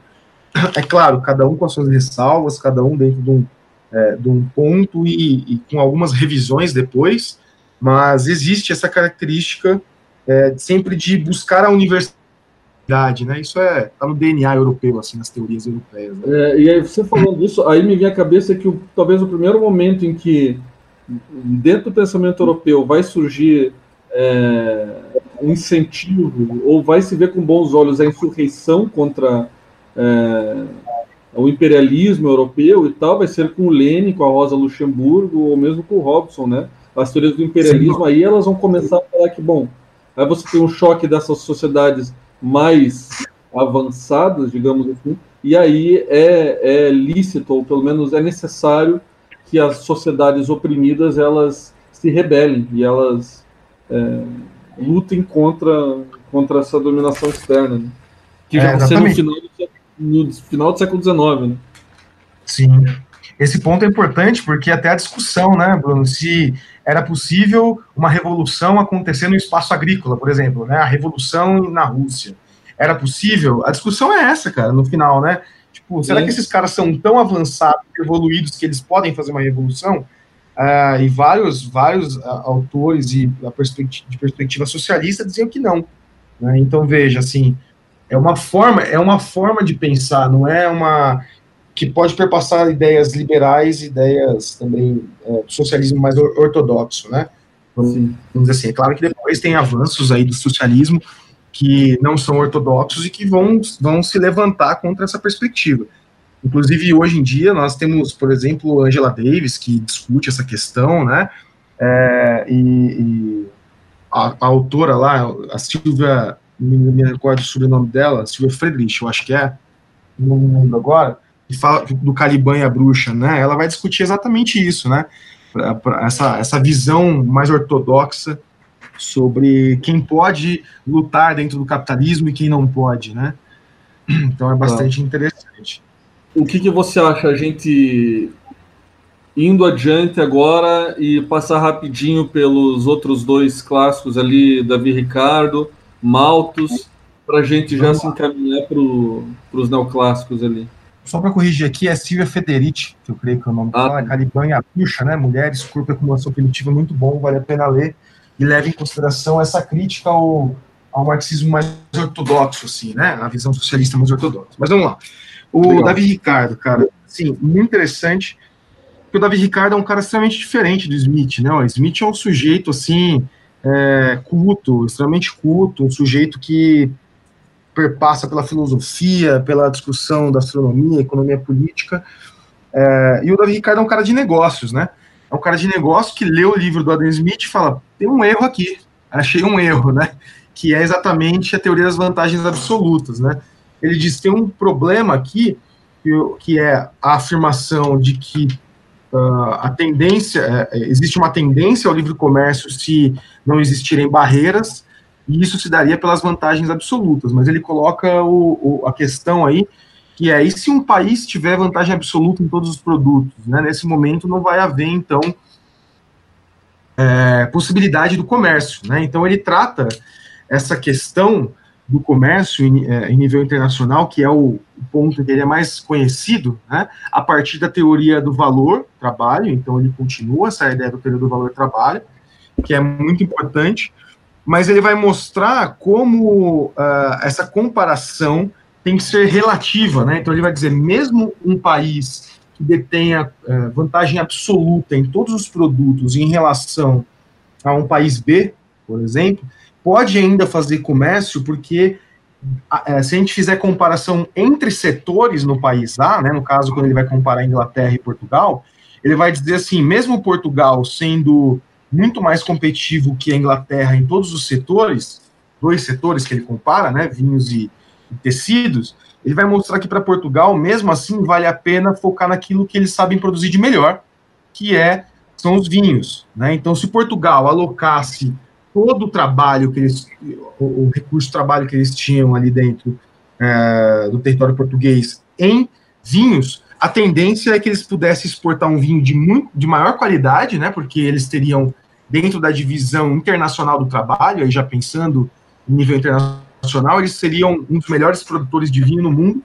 É claro, cada um com as suas ressalvas, cada um dentro de um, é, de um ponto e, e com algumas revisões depois, mas existe essa característica é, sempre de buscar a universidade, né? Isso é tá no DNA europeu, assim, nas teorias europeias. Né? É, e aí você falando disso, aí me vem à cabeça que o, talvez o primeiro momento em que dentro do pensamento europeu vai surgir é, um incentivo ou vai se ver com bons olhos a insurreição contra é, o imperialismo europeu e tal, vai ser com o Lênin, com a Rosa Luxemburgo ou mesmo com o Robson, né? As teorias do imperialismo Sim. aí elas vão começar a falar que bom, Aí você tem um choque dessas sociedades mais avançadas, digamos assim, e aí é, é lícito, ou pelo menos é necessário que as sociedades oprimidas elas se rebelem e elas é, lutem contra, contra essa dominação externa, né? que já é, no final, do, no final do século XIX. Né? Sim. Esse ponto é importante porque até a discussão, né, Bruno, se era possível uma revolução acontecer no espaço agrícola, por exemplo, né, a revolução na Rússia. Era possível? A discussão é essa, cara, no final, né? Tipo, será Sim. que esses caras são tão avançados, evoluídos, que eles podem fazer uma revolução? Uh, e vários, vários uh, autores e perspectiva, de perspectiva socialista diziam que não. Né? Então veja, assim, é uma forma, é uma forma de pensar, não é uma que pode perpassar ideias liberais, ideias também é, do socialismo mais ortodoxo, né? Vamos, dizer assim, é claro que depois tem avanços aí do socialismo que não são ortodoxos e que vão, vão se levantar contra essa perspectiva. Inclusive, hoje em dia, nós temos, por exemplo, Angela Davis, que discute essa questão, né? É, e, e a, a, autora lá, a Silvia, não me recordo sobre o nome dela, Silvia Friedrich, eu acho que é, não me lembro agora, que fala do Caliban e a bruxa, né? Ela vai discutir exatamente isso, né? pra, pra essa, essa visão mais ortodoxa sobre quem pode lutar dentro do capitalismo e quem não pode, né? Então é bastante interessante. O que, que você acha, a gente indo adiante agora e passar rapidinho pelos outros dois clássicos ali, Davi Ricardo, Maltos, para a gente já se encaminhar para os neoclássicos ali. Só para corrigir aqui, é Silvia Federici, que eu creio que é o nome ah. dela, Caliban e a Puxa, né? Mulheres, Corpo e Acumulação Primitiva, muito bom, vale a pena ler e leva em consideração essa crítica ao, ao marxismo mais ortodoxo, assim, né? A visão socialista mais ortodoxa. Mas vamos lá. O Legal. Davi Ricardo, cara, sim, muito interessante, porque o Davi Ricardo é um cara extremamente diferente do Smith, né? O Smith é um sujeito, assim, é, culto, extremamente culto, um sujeito que perpassa pela filosofia, pela discussão da astronomia, economia política, é, e o Davi Ricardo é um cara de negócios, né? É um cara de negócio que lê o livro do Adam Smith e fala: tem um erro aqui, achei um erro, né? Que é exatamente a teoria das vantagens absolutas, né? Ele diz: tem um problema aqui, que é a afirmação de que uh, a tendência, uh, existe uma tendência ao livre comércio se não existirem barreiras, e isso se daria pelas vantagens absolutas, mas ele coloca o, o, a questão aí que é, e se um país tiver vantagem absoluta em todos os produtos? Né? Nesse momento não vai haver, então, é, possibilidade do comércio. Né? Então ele trata essa questão do comércio em, é, em nível internacional, que é o, ponto que ele é mais conhecido, né? a partir da teoria do valor trabalho, então ele continua essa ideia da teoria do valor trabalho, que é muito importante, mas ele vai mostrar como uh, essa comparação tem que ser relativa, né? Então ele vai dizer, mesmo um país que detenha é, vantagem absoluta em todos os produtos em relação a um país B, por exemplo, pode ainda fazer comércio porque é, se a gente fizer comparação entre setores no país A, né, no caso quando ele vai comparar Inglaterra e Portugal, ele vai dizer assim, mesmo Portugal sendo muito mais competitivo que a Inglaterra em todos os setores, dois setores que ele compara, né, vinhos e, tecidos, ele vai mostrar que para Portugal, mesmo assim, vale a pena focar naquilo que eles sabem produzir de melhor, que é são os vinhos. Né? Então, se Portugal alocasse todo o trabalho que eles, o recurso de trabalho que eles tinham ali dentro é, do território português em vinhos, a tendência é que eles pudessem exportar um vinho de, muito, de maior qualidade, né? Porque eles teriam dentro da divisão internacional do trabalho, aí já pensando em nível internacional nacional, eles seriam um dos melhores produtores de vinho no mundo,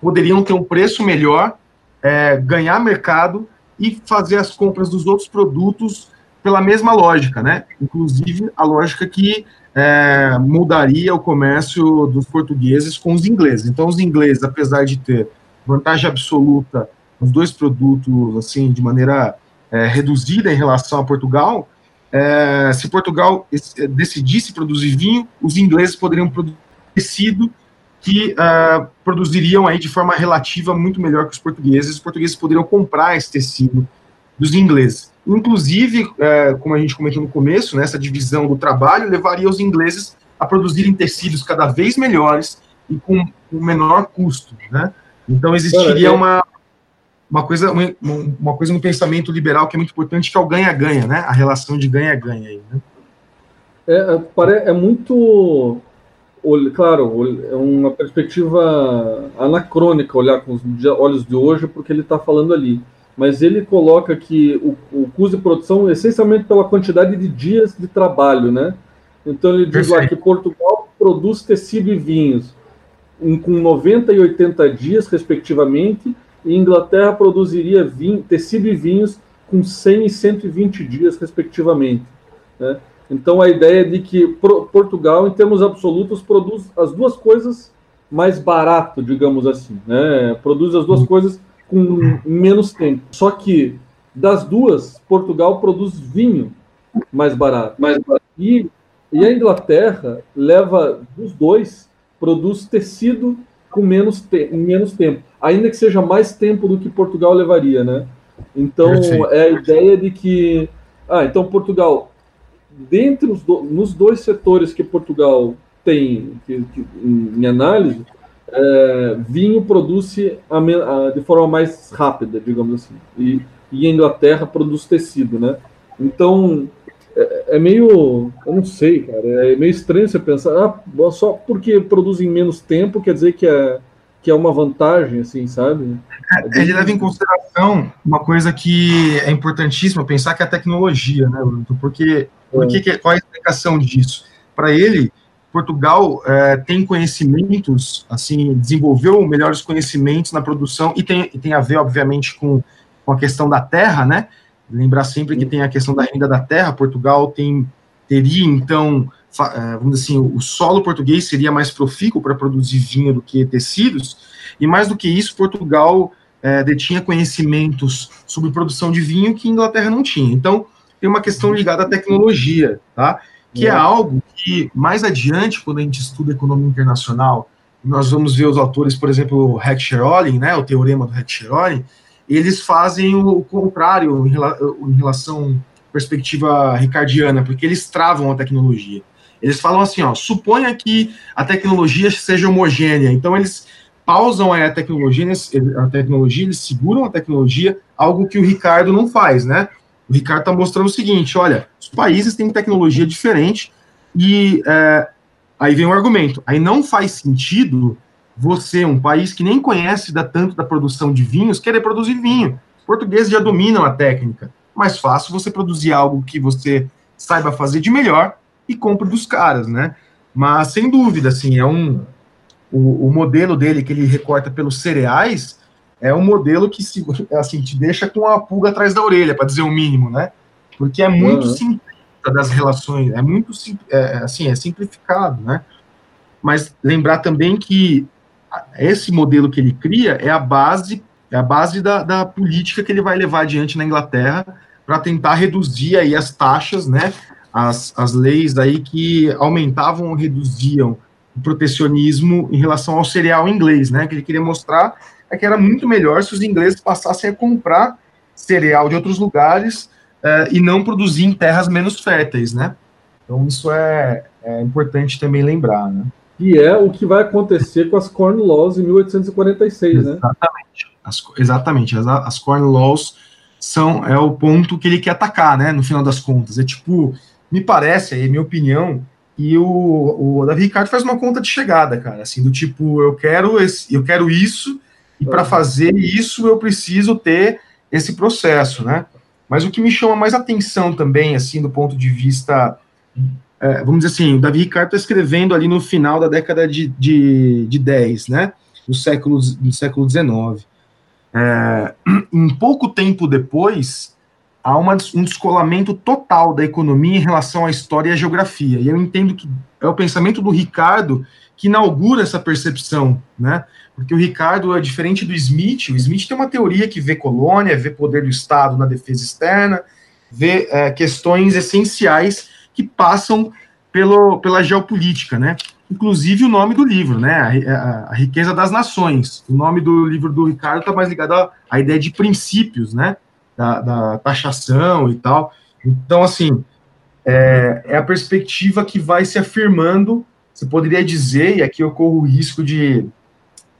poderiam ter um preço melhor, é, ganhar mercado e fazer as compras dos outros produtos pela mesma lógica, né? Inclusive a lógica que é, mudaria o comércio dos portugueses com os ingleses. Então, os ingleses, apesar de ter vantagem absoluta nos dois produtos, assim, de maneira é, reduzida em relação a Portugal, é, se Portugal decidisse produzir vinho, os ingleses poderiam produzir tecido que uh, produziriam aí de forma relativa muito melhor que os portugueses. Os portugueses poderiam comprar esse tecido dos ingleses. Inclusive, uh, como a gente comentou no começo, né, essa divisão do trabalho levaria os ingleses a produzirem tecidos cada vez melhores e com, com menor custo, né? Então existiria uma uma coisa uma, coisa no pensamento liberal que é muito importante que é o ganha-ganha, né? A relação de ganha-ganha aí, né? É, é, é muito claro, é uma perspectiva anacrônica olhar com os olhos de hoje, porque ele está falando ali. Mas ele coloca que o, o, custo de produção é essencialmente pela quantidade de dias de trabalho, né? Então ele diz Perfeito. lá que Portugal produz tecido e vinhos com 90 e 80 dias, respectivamente, e Inglaterra produziria vinho, tecido e vinhos com 100 e 120 dias, respectivamente. Né? Então a ideia de que Portugal, em termos absolutos, produz as duas coisas mais barato, digamos assim, né? Produz as duas coisas com menos tempo. Só que das duas, Portugal produz vinho mais barato. Mais barato. E, e a Inglaterra leva dos dois, produz tecido com menos, te menos tempo, ainda que seja mais tempo do que Portugal levaria, né? Então é a ideia de que ah, então Portugal dentre os do, nos dois setores que Portugal tem que, que, em, análise, é, vinho produz de forma mais rápida, digamos assim, e, e a Inglaterra produz tecido, né? Então, é, é, meio, eu não sei, cara, é meio estranho você pensar, ah, só porque produzem menos tempo quer dizer que é, que é uma vantagem, assim, sabe? É, ele leva em consideração uma coisa que é importantíssima, pensar que é a tecnologia, né, Porque, porque é. qual é a explicação disso? Para ele, Portugal é, tem conhecimentos, assim, desenvolveu melhores conhecimentos na produção e tem, e tem a ver, obviamente, com, com a questão da terra, né? Lembrar sempre que tem a questão da renda da terra. Portugal tem teria então, é, vamos dizer assim, o solo português seria mais profícuo para produzir vinho do que tecidos. E mais do que isso, Portugal é, detinha conhecimentos sobre produção de vinho que Inglaterra não tinha. Então, tem uma questão ligada à tecnologia, tá? que é algo que, mais adiante, quando a gente estuda economia internacional, nós vamos ver os autores, por exemplo, o Heck-Sherolin, né, o teorema do Heck-Sherolin, eles fazem o contrário em relação à perspectiva ricardiana, porque eles travam a tecnologia. Eles falam assim, ó, suponha que a tecnologia seja homogênea, então eles pausam a tecnologia, a tecnologia, eles seguram a tecnologia, algo que o Ricardo não faz, né? O Ricardo está mostrando o seguinte: olha, os países têm tecnologia diferente e é, aí vem o argumento. Aí não faz sentido você, um país que nem conhece da, tanto da produção de vinhos, querer produzir vinho. Os portugueses já dominam a técnica. Mais fácil você produzir algo que você saiba fazer de melhor e compre dos caras, né? Mas sem dúvida, assim, é um o, o modelo dele que ele recorta pelos cereais é um modelo que se, assim, te deixa com a pulga atrás da orelha, para dizer o mínimo, né? Porque é muito uhum. simplista das relações, é muito é, é, assim, é simplificado, né? Mas lembrar também que esse modelo que ele cria é a base, é a base da, da política que ele vai levar adiante na Inglaterra para tentar reduzir aí as taxas, né? As, as leis aí que aumentavam ou reduziam o protecionismo em relação ao cereal inglês, né? Que ele queria mostrar é que era muito melhor se os ingleses passassem a comprar cereal de outros lugares uh, e não produzir em terras menos férteis, né? Então isso é, é importante também lembrar, né? E é o que vai acontecer com as Corn Laws em 1846, né? Exatamente. As, exatamente. As, as Corn Laws são é o ponto que ele quer atacar, né? No final das contas, é tipo, me parece, aí minha opinião, e o, o Davi Ricardo faz uma conta de chegada, cara, assim, do tipo, eu quero esse, eu quero isso, e para fazer isso eu preciso ter esse processo, né? Mas o que me chama mais atenção também, assim, do ponto de vista, é, vamos dizer assim, o Davi Ricardo está escrevendo ali no final da década de, de, de 10, né? Do século, do século 19. É, em [CLEARS THROAT] pouco tempo depois, há uma, um descolamento total da economia em relação à história e à geografia. E eu entendo que é o pensamento do Ricardo que inaugura essa percepção, né? Porque o Ricardo é diferente do Smith. O Smith tem uma teoria que vê colônia, vê poder do Estado na defesa externa, vê é, questões essenciais que passam pelo, pela geopolítica, né? Inclusive o nome do livro, né? A, a, a riqueza das nações. O nome do livro do Ricardo está mais ligado à, à, ideia de princípios, né? Da, da taxação e tal. Então, assim, é, é a perspectiva que vai se afirmando você poderia dizer, e aqui eu corro o risco de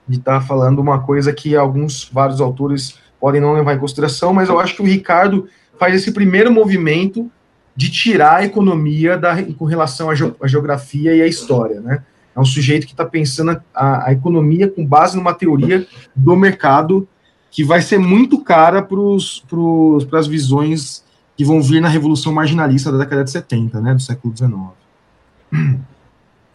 estar tá falando uma coisa que alguns, vários autores podem não levar em consideração, mas eu acho que o Ricardo faz esse primeiro movimento de tirar a economia da, com relação à, geografia e à história, né? É um sujeito que está pensando a, a, economia com base numa teoria do mercado que vai ser muito cara para as visões que vão vir na Revolução Marginalista da década de 70, né, do século XIX. [CLEARS THROAT]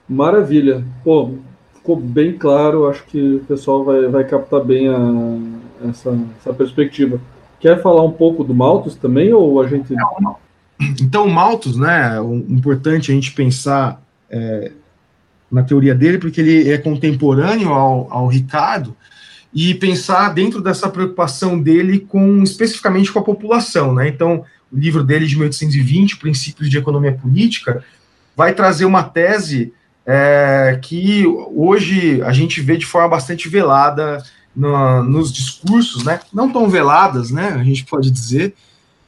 Maravilha. Pô, ficou bem claro. Acho que o pessoal vai, vai captar bem a, essa, essa perspectiva. Quer falar um pouco do Malthus também, ou a gente... Então, Malthus, né, o importante a gente pensar é, na teoria dele, porque ele é contemporâneo ao, ao Ricardo, e pensar dentro dessa preocupação dele com especificamente com a população, né? Então, o livro dele de 1820, Princípios de Economia Política, vai trazer uma tese é, que hoje a gente vê de forma bastante velada no, nos discursos, né? Não tão veladas, né? A gente pode dizer,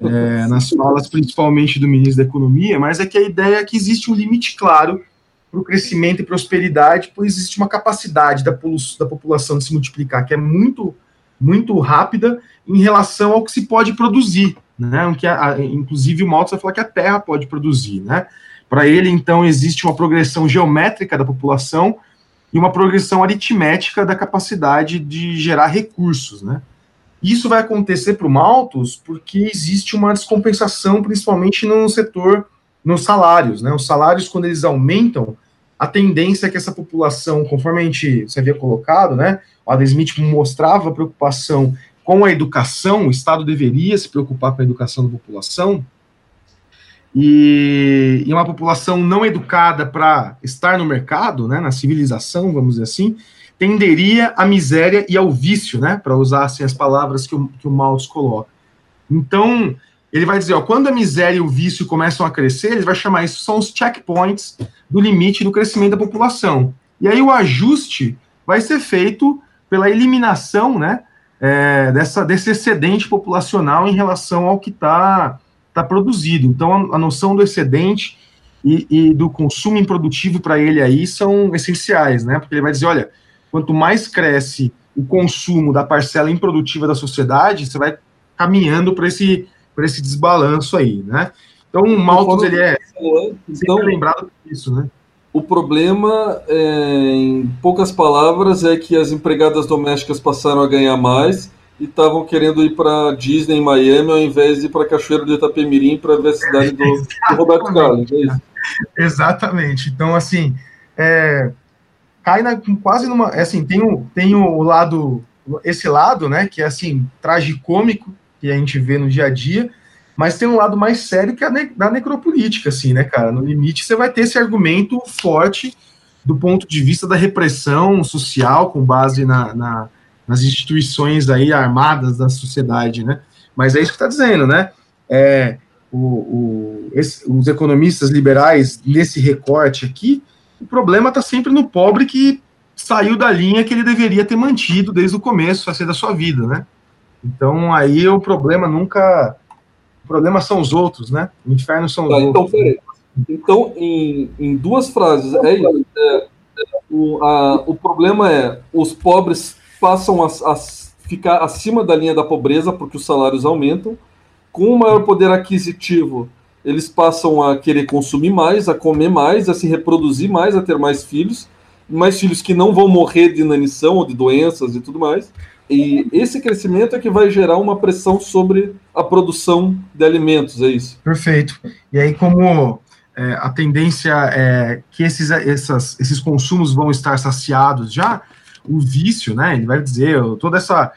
é, nas falas principalmente do ministro da Economia, mas é que a ideia é que existe um limite claro para o crescimento e prosperidade, pois existe uma capacidade da, da população de se multiplicar que é muito, muito rápida em relação ao que se pode produzir, né? O que a, a, inclusive o Malthus vai falar que a Terra pode produzir, né? Para ele, então, existe uma progressão geométrica da população e uma progressão aritmética da capacidade de gerar recursos, né? Isso vai acontecer para o Malthus porque existe uma descompensação, principalmente no setor, nos salários, né? Os salários, quando eles aumentam, a tendência é que essa população, conforme a gente você havia colocado, né? O Adam Smith mostrava preocupação com a educação, o Estado deveria se preocupar com a educação da população, e, e uma população não educada para estar no mercado, né, na civilização, vamos dizer assim, tenderia à miséria e ao vício, né, para usar assim, as palavras que o, que o Maus coloca. Então, ele vai dizer, ó, quando a miséria e o vício começam a crescer, ele vai chamar isso, são os checkpoints do limite do crescimento da população. E aí o ajuste vai ser feito pela eliminação, né, é, dessa, desse excedente populacional em relação ao que está tá produzido. Então, a, a, noção do excedente e, e do consumo improdutivo para ele aí são essenciais, né? Porque ele vai dizer, olha, quanto mais cresce o consumo da parcela improdutiva da sociedade, você vai caminhando para esse, esse desbalanço aí, né? Então, o Malthus, ele é então, lembrado disso, né? O problema, é, em poucas palavras, é que as empregadas domésticas passaram a ganhar mais e estavam querendo ir para Disney em Miami ao invés de ir para Cachoeiro do Itapemirim para ver a cidade do, do [LAUGHS] Roberto Carlos. É? Exatamente. Então, assim, é, cai na, quase numa. É assim, tem o, tem o lado, esse lado, né, que é assim, tragicômico, que a gente vê no dia a dia, mas tem um lado mais sério que é ne da necropolítica, assim, né, cara? No limite, você vai ter esse argumento forte do ponto de vista da repressão social com base na, na nas instituições aí armadas da sociedade, né? Mas é isso que está dizendo, né? É, o, o, esse, os economistas liberais, nesse recorte aqui, o problema está sempre no pobre que saiu da linha que ele deveria ter mantido desde o começo, a ser da sua vida, né? Então, aí o problema nunca... O problema são os outros, né? O inferno são os tá, então, outros. Então, então em, em duas frases, é isso. É, é, o, a, o problema é, os pobres passam a, a ficar acima da linha da pobreza porque os salários aumentam. Com o maior poder aquisitivo, eles passam a querer consumir mais, a comer mais, a se reproduzir mais, a ter mais filhos, mais filhos que não vão morrer de inanição ou de doenças e tudo mais. E esse crescimento é que vai gerar uma pressão sobre a produção de alimentos, é isso. Perfeito. E aí, como é, a tendência é que esses, essas, esses consumos vão estar saciados já, o vício, né? Ele vai dizer toda essa,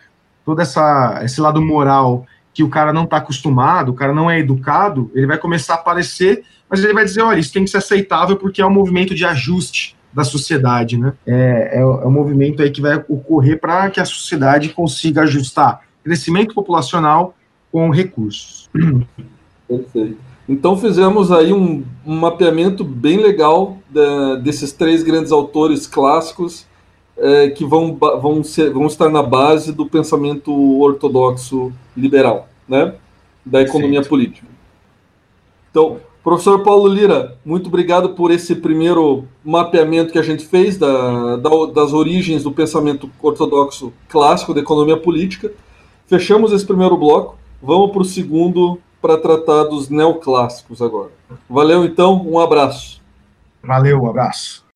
toda essa, esse lado moral que o cara não está acostumado, o cara não é educado, ele vai começar a aparecer, mas ele vai dizer, olha, isso tem que ser aceitável porque é um movimento de ajuste da sociedade, né? É, é, é um movimento aí que vai ocorrer para que a sociedade consiga ajustar crescimento populacional com recursos. Perfeito. Então fizemos aí um, um mapeamento bem legal da, desses três grandes autores clássicos é, que vão, vão, ser, vão estar na base do pensamento ortodoxo liberal, né? da economia Sim. política. Então, professor Paulo Lira, muito obrigado por esse primeiro mapeamento que a gente fez da, da, das origens do pensamento ortodoxo clássico da economia política. Fechamos esse primeiro bloco, vamos para o segundo para tratar dos neoclássicos agora. Valeu então, um abraço. Valeu, um abraço.